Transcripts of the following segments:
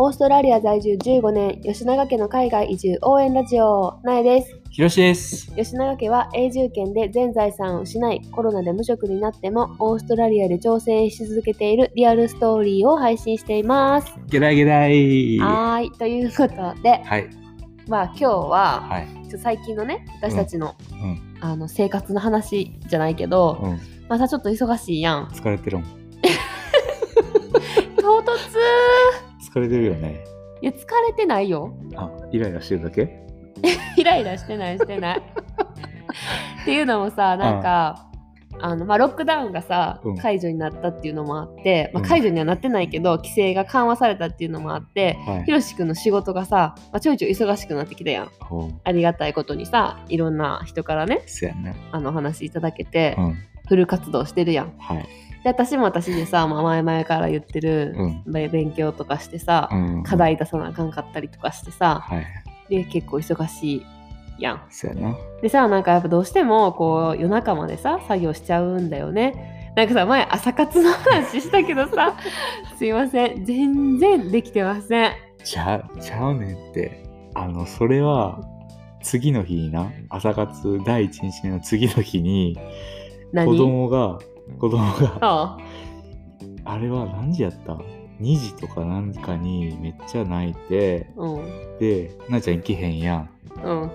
オーストラリア在住15年、吉永家の海外移住応援ラジオ、なえです。ひろしです。吉永家は永住権で全財産を失い、コロナで無職になっても、オーストラリアで挑戦し続けているリアルストーリーを配信しています。ゲラゲラい。はい、ということで、い。まあ今日は、はい。最近のね、私たちの,、うん。あの生活の話じゃないけど、うん。まあさ、ちょっと忙しいやん。疲れてるもん。唐突疲れてるよね。いや、疲れてないよ。あ、イライラしてるだけ？イライラしてないしてない。っていうのもさなんか、あのまあ、ロックダウンがさ、うん解除になったっていうのもあって、まあ、うん解除にはなってないけど、規制が緩和されたっていうのもあってはいひ。ろしくんの仕事がさ、まあ、ちょいちょい忙しくなってきたやんほう。ありがたいことにさいろんな人からねそやな。あのお話いただけて、うん。フル活動してるやんはい。で私も私でさ、まあ、前々から言ってる、うん。べ勉強とかしてさ、うん。課。題出さなあかんかったりとかしてさはい。で結構忙しいやんそやな。でさなんかやっぱどうしてもこう夜中までさ作業しちゃうんだよねなんかさ前朝活の話したけどさ すいません全然できてませんちゃう、ちゃうねんって。あの、それは、次の日にな、朝活第一日目の次の日に、何？子供が、子供が、ああれは何時やった ?2 時とかなんかにめっちゃ泣いて、あうんで、なあちゃん行けへんやん。うん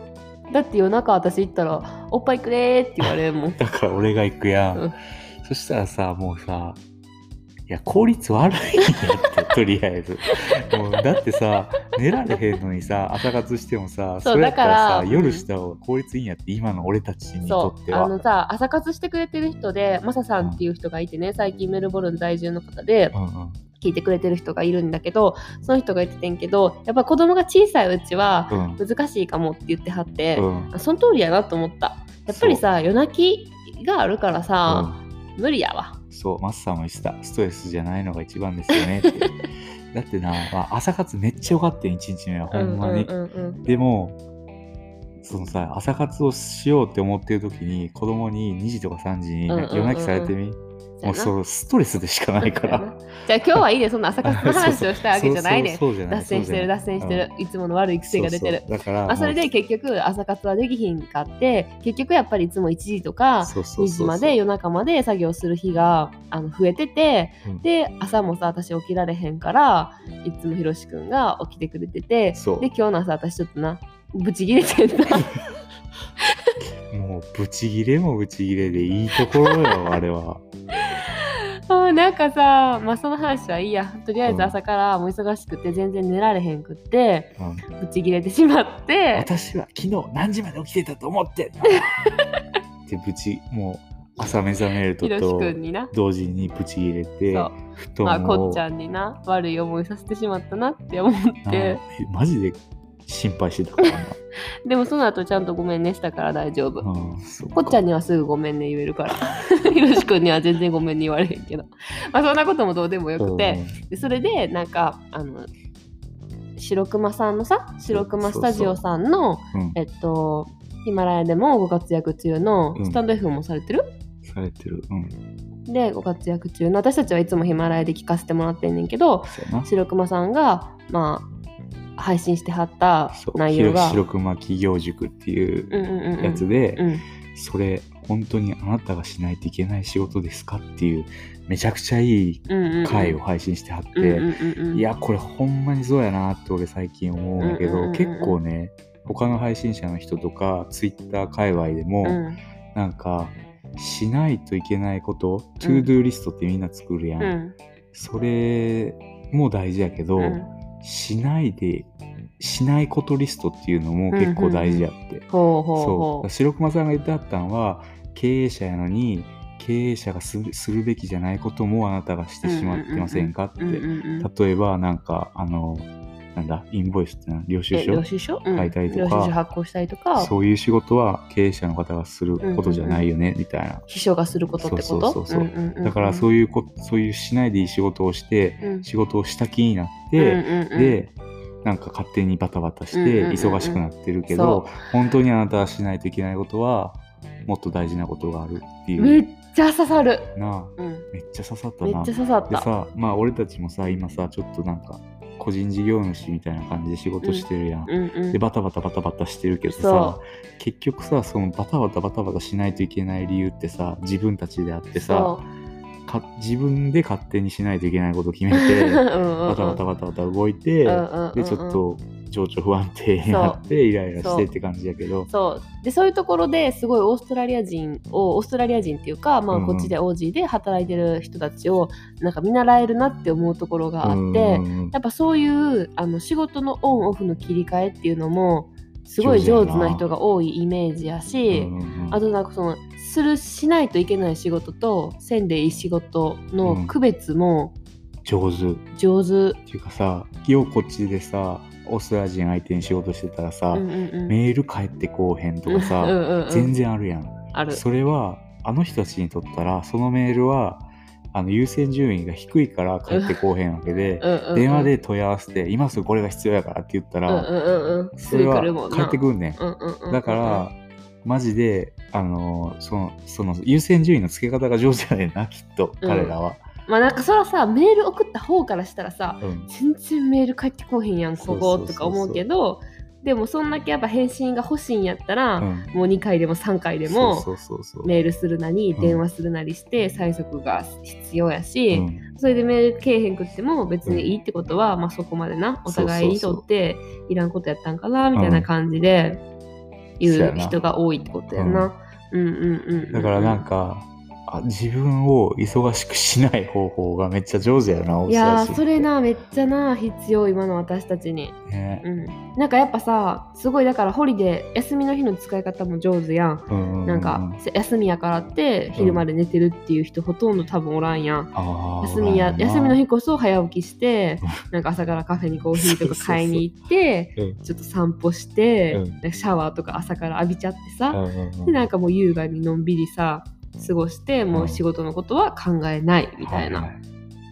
だって夜中私行ったら「おっぱいくれ」って言われるもん だから俺が行くやん。うんそしたらさ、もうさ、いや、効率悪いんやって、とりあえず。もうだってさ、寝られへんのにさ、朝活してもさ、そうそれやったらさ、だから夜した方が効率いいんやって、今の俺たちにとっては。あのさ朝活してくれてる人でマサさんっていう人がいてね最近メルボルン在住の方でうんうん。聞いてくれてる人がいるんだけどその人が言っててんけどやっぱ子供が小さいうちはうん。難しいかもって言ってはって、うん。あその通りやなと思った。やっぱりさ夜泣きがあるからさ、無理やわそう、マスさんも言ってた。ストレスじゃないのが一番ですよねって。だってな、まあ、朝活めっちゃ良かったよ、一日目は、ほんまに。でも、そのさ、朝活をしようって思ってる時に、子供に2時とか3時に夜泣きされてみ、もうそれストレスでしかないから。じゃあ今日はいいね。そんな朝活の話をしたわけじゃないね。脱線してる脱線してる、いつもの悪い癖が出てる。だから、あそれで結局朝活はできひんかって結局やっぱりいつも1時とかそうそう2そうそう。時まで夜中まで作業する日があの増えててうん。で朝もさ私起きられへんからいつもひろしくんが起きてくれててで今日の朝私ちょっとなブチギレてんな。もうブチギレもブチギレでいいところよ、あれは。あーなんかさまあその話はいいや。とりあえうん。ず朝からもう忙しくて全然寝られへんくってうん。ブチギレてしまって。私は昨日何時まで起きてたと思ってんの。ってブチ、もう朝目覚めるとひろしとくんにな。同時にブチギレてそう、布団を、まあこっちゃんにな悪い思いさせてしまったなって思っなてえマジで心配してたから。な。でもその後ちゃんとごめんねしたから大丈夫。こっちゃんににはすぐごめんね言えるから。ひろしくんには全然ごめんね言われへんけど。まあそんなこともどうでもよくて、でそれでなんかあの白熊さんのさ白熊スタジオさんのうん、えっとヒマラヤでもご活躍中のうん。スタンド F もされてる、されてる。うん。でご活躍中の私たちはいつもヒマラヤで聞かせてもらってんねんけど。白熊さんがまあ配信してはった内容が。白熊企業塾っていううんうんうんうんやつで、うん。それ本当にあなたがしないといけない仕事ですかっていうめちゃくちゃいい回を配信してはって、うんうんうんうん。いやこれほんまにそうやなって俺最近思うんやけど、うんうんうんうん。結構ね他の配信者の人とかツイッター界隈でも、うん。なんかしないといけないこと、 to-do list ってみんな作るやん、うん。それも大事やけど、うんしないでしないことリストっていうのも結構大事やって、そほう白熊さんが言ってあったのは経営者やのに経営者がすするべきじゃないこともあなたがしてしまってませんかって、例えばなんかあのなんだインボイスってな領収え書領収書、うん。書いたりとか。領収書発行したりとか。そういう仕事は経営者の方がすることじゃないよね、みたいな。秘書がすることってこと？だからそういうこそういうしないでいい仕事をして、うん。仕事をした気になっうんて、うんうん。でなんか勝手にバタバタしてうんうんうんうん。忙しくなってるけど、本当にあなたはしないといけないことはもっと大事なことがあるっていめっうちゃ刺さる、なあ。うん、めっちゃ刺さっためっなちゃ刺さった。でさまあ俺たちもさ今さちょっとなんか個人事業主みたいな感じで仕事してるやん。うんうんでバタバタバタバタしてるけどさそ結局さそのバタバタバタバタしないといけない理由ってさ自分たちであってさそか自分で勝手にしないといけないことを決めうて うんうんうん。バタバタバタバタ動いて、うんうんうんうん。でちょっと情緒不安定になってイライラしてって感じやけど。そう。でそういうところですごいオーストラリア人をオーストラリア人っていうか、まあ、うんうん。こっちで OG で働いてる人たちをなんか見習えるなって思うところがあって、うんうんやっぱそういうあの仕事のオンオフの切り替えっていうのもすごい上手な人が多いイメージやし、うんうんうんあとなんかそのするしないといけない仕事とせんでいい仕事の区別も上手。っ上手。ていうかさようこっちでさオーストラリア人相手に仕事してたらさ、うんうんうんメール返ってこうへんとかさ、うん全然あるやん。ある。それはあの人たちにとったらそのメールはあの優先順位が低いから返ってこうへんわけで、うん電話で問い合わせて今すぐこれが必要やからって言ったら、うんうんそれは。返ってくんねん。だから、マジであのそのその優先順位の付け方が上手やねんなきっとうん彼らは。まあなんかそらさメール送った方からしたらさうん。全然メール返ってこうへんやんこことか思うけどでもそんだけやっぱ返信が欲しいんやったら、うん。もう2回でも3回でもメールするなりうん。電話するなりして催促が必要やし、うん。それでメールけえへんくっても別にいいってことは、まあそこまでなお互いにとっていらんことやったんかなみたいな感じで言う人が多いってことやな。うんうんうんうん。だからなんか、あ自分を忙しくしない方法がめっちゃ上手やな、オーいやそれなめっちゃな必要今の私たちに。ね。うん、なんかやっぱさすごいだからホリデー休みの日の使い方も上手やん。うんなんかせ休みやからって昼まで寝てるっていう人ほとんど多分おらんやん。あー休みや休みの日こそ早起きしてうん。なんか朝からカフェにコーヒーとか買いに行ってうん。ちょっと散歩して、シャワーとか朝から浴びちゃってさ、うんうんうん。でなんかもう優雅にのんびりさ過ごしてもう仕事のことは考えないみたいはな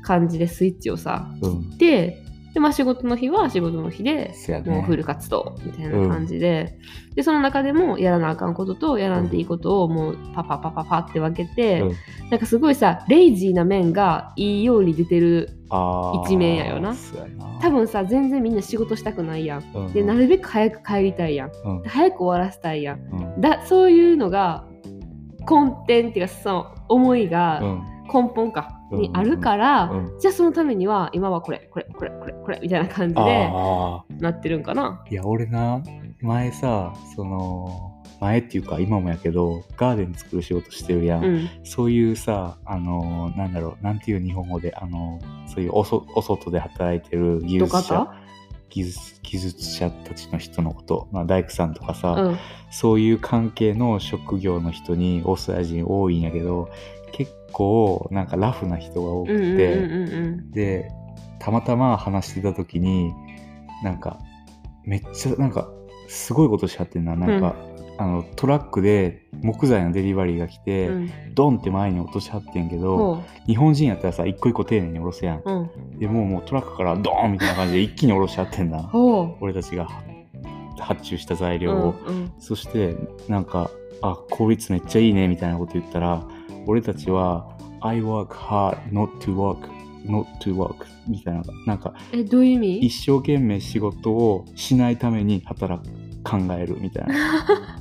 感じでスイッチをさいうん。でで、まあ、仕事の日は仕事の日でもうフル活動みたいな感じで、でその中でもやらなあかんこととやらんでいいことをもうパパパパパって分けて、うん。なんかすごいさレイジーな面がいいように出てる一面やよな。多分さ全然みんな仕事したくないやん。うん。でなるべく早く帰りたいやん。早く終わらせたいやん。だそういうのが根底っていうかその思いがうん。根本か、うん。にあるから、うん。じゃあそのためには今はこれこれこれこれこれみたいな感じであなってるんかな。ーいや俺な前さその前っていうか今もやけどガーデン作る仕事してるやん、うん。そういうさあのなんだろうなんていう日本語であのそういうおそお外で働いてる技術者技術技術者たちの人のこと、まあ、大工さんとかさ、うん。そういう関係の職業の人にオーストラリア人多いんやけど結構なんかラフな人が多くうんうんて、うんうん。でたまたま話してた時になんかめっちゃなんかすごいことしちゃってんななんか、あのトラックで木材のデリバリーが来て、うん。ドンって前に落としはってんけど、ほ日本人やったらさ一個一個丁寧に下ろすやん。ううん。でもうもうトラックからドーンみたいな感じで一気に下ろしちゃってんな。ほ俺たちが発注した材う料を、うんうん。そしてなんかあ効率めっちゃいいねみたいなこと言ったら俺たちは I work hard not to work not to work みたいな。なんかえどういう意味？一生懸命仕事をしないために働く考えるみたいな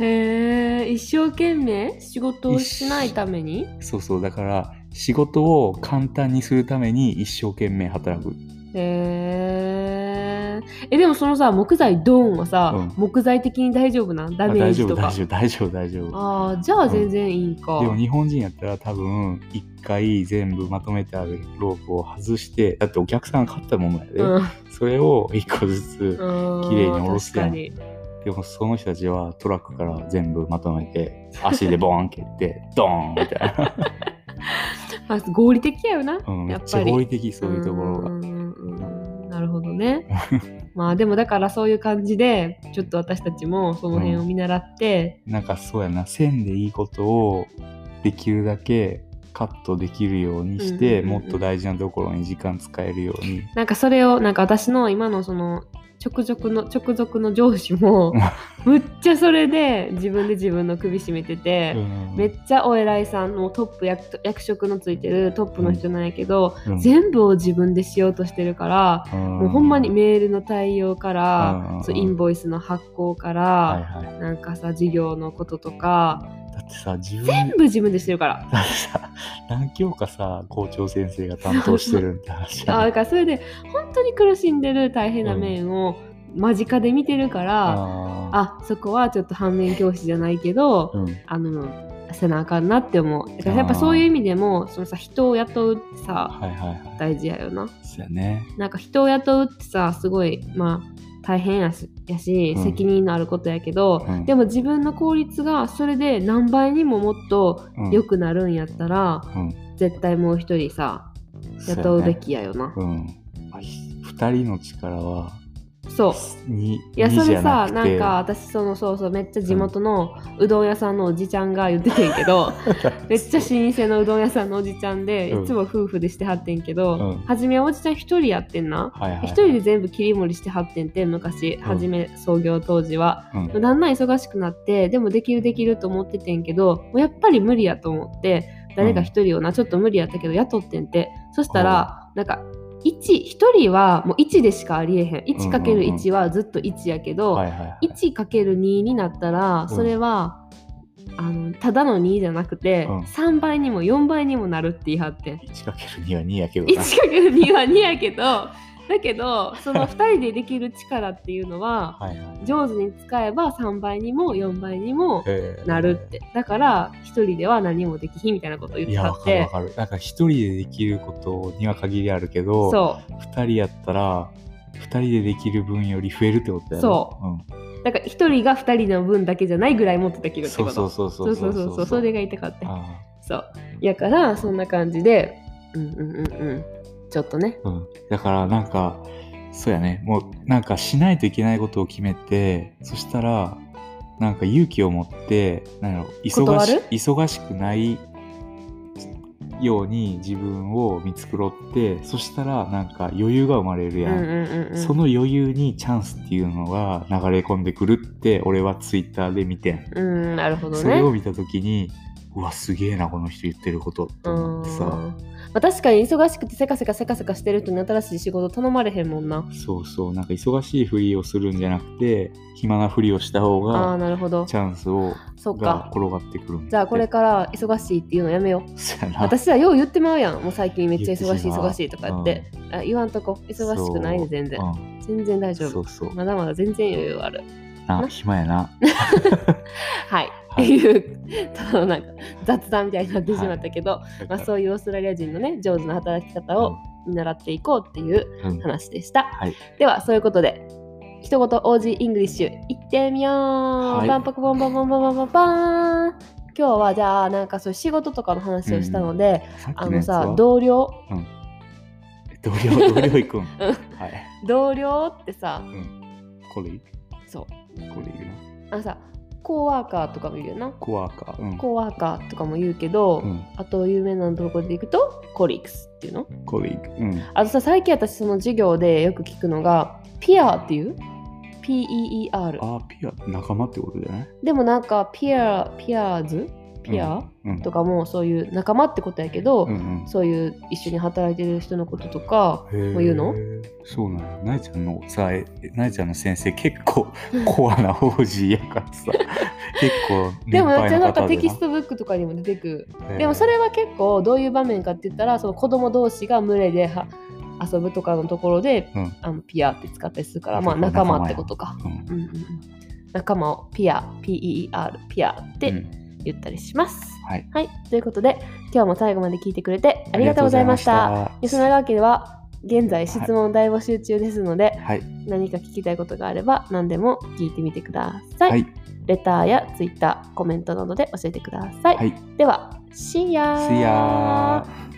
へえ一生懸命仕事をしないために？そうそう。だから仕事を簡単にするために一生懸命働く。へええでもそのさ木材ドーンはさ、うん。木材的に大丈夫なん？ダあメー大丈夫ジとか？大丈夫大丈夫大丈夫ああじゃあ全然いいか、でも日本人やったら多分一回全部まとめてあるロープを外してだってお客さんが買ったものやで、うん。それを一個ずつ、うん綺麗に下ろすやん。確かにでもその人たちはトラックから全部まとめて足でボーン蹴って ドーンみたいな、まあ、合理的やよな、うん、めやっぱり。っちゃ合理的そういうところが。うんうんうんなるほどね。まあでもだからそういう感じでちょっと私たちもその辺を見習って、なんかそうやな線でいいことをできるだけカットできるようにして、うんうんうんうん。もっと大事なところに時間使えるように。なんかそれをなんか私の今のその直属の直属の上司も むっちゃそれで自分で自分の首絞めてて、うん。めっちゃお偉いさんのトップ役役職のついてるトップの人なんやけど、うん。全部を自分でしようとしてるから、もうほんまにメールの対応から、インボイスの発行から、はいはい。なんかさ事業のこととかだってさ、自分全部自分でしてるから。だってさ、何教科さ、校長先生が担当してるって話あやだからそれで本当に苦しんでる大変な面を間近で見てるから、ああそこはちょっと反面教師じゃないけど、ーうん。あのせなあかんなって思うだからやっぱそういう意味でもそのさ人を雇うってさはいはいはい。大事やよなそうやね。なんか人を雇うってさすごいまあ大変やしやし、うん責任のあることやけど、うんでも自分の効率がそれで何倍にももっとうん良くなるんやったら、うん。絶対もう一人さ雇うべきやよなそうやね。うん。あひ二人の力は、そう。に、いやそれさなんか、私そのそうそうめっちゃ地元のうどん屋さんのおじちゃんが言っててんけど めっちゃ老舗のうどん屋さんのおじちゃんでうん。いつも夫婦でしてはってんけど、うん。初めはおじちゃん一人やってんな。はいはいはい。一人で全部切り盛りしてはってんって昔初め創業当時は、うん。だんだん忙しくなってでもできるできると思っててんけどもうやっぱり無理やと思って誰か一人をな、ちょっと無理やったけど雇ってんて。そしたらなんか1一人はもう1でしかありえへん。1×1 はずっと1やけど、はいはいはい。1×2 になったらそれは、あのただの2じゃなくて、うん。3倍にも4倍にもなるって言い張ってん。1×2 は2やけどな。1×2 は2やけどだけど その2人でできる力っていうのは はいはい。上手に使えば3倍にも4倍にもえ。ーなるって。だから1人では何もできひんみたいなことを言っていや、はわって。かるわかる。なんか一人でできることには限りあるけど、そう。二人やったら、二人でできる分より増えるってことやろ。そう。うん。だから1人が2人の分だけじゃないぐらいもっとできるってこと。そうそうそうそううそそうそう。そうそれが言いたかった。あ。そう。やからそんな感じでうんうんうんうんちょっとねーうん。だからなんか、そうやね。もうなんかしないといけないことを決めて、そしたら、なんか勇気を持って、なんやろ忙し忙しくないように自分を見繕って、そしたらなんか余裕が生まれるやん。うんうんうんうんその余裕にチャンスっていうのが流れ込んでくるって俺はツイッターで見てん、うんなるほどねそれを見た時にうわすげえなこの人言ってることって思ってさ。うん。まあ、確かに忙しくてせかせかせかせかしてる人に新しい仕事頼まれへんもんな。そうそう。なんか忙しいふりをするんじゃなくて暇なふりをした方ああなるほど。チャンスをそっか。が転がってくるじゃあこれから忙しいっていうのやめよう。私はよう言ってまうやん。もう最近めっちゃ忙しい忙しいとか言って、あ言わんとこ。忙しくないね全然。うん。全然大丈夫。まだまだ全然余裕ある。なな。暇やな。はい、はいっていうただのなんか雑談みたいになってしまったけど、まあ、そういうオーストラリア人のね上手な働き方を見習っていこうっていううんうん話でした、はい。ではそういうことで一言 OG イングリッシュ行ってみよう、はい。バンパクボンボンボンボンボンボン。バーン今日はじゃあなんかそういう仕事とかの話をしたので、さっあのきのさ同僚？同僚同僚行くん？うん。はい、同僚ってさうん、コリーそう。コリーなあのさコーワーカーとかも言うよな。コワーカーうん。コーワーカーとかも言うけど、うん。あと有名なところでいくとコリックスっていうの？コリーグうん。あとさ最近私その授業でよく聞くのがピアっていう？P-E-E-R あー peer 仲間ってことじゃないでもなんか peer peers？ peer、うん。とかもそういう仲間ってことやけど、うんうん。そういう一緒に働いてる人のこととかも言うの？そうなのなえちゃんのさえなえちゃんの先生結構コアな Aussie やからさ 結構でもなんかテキストブックとかにも出てくる。でもそれは結構どういう場面かって言ったらその子供同士が群れでは遊ぶとかのところで、うん。あのピアって使ったりするから、まあ、仲間ってことか。うんうんうんうん。仲間をピア PER ピアってうん言ったりします。はいはい、ということで今日も最後まで聞いてくれてありがとうございました。吉永家では現在質問大募集中ですので、はい何か聞きたいことがあれば何でも聞いてみてください。はいレターやツイッターコメントなどで教えてください。はいでは See ya! See ya!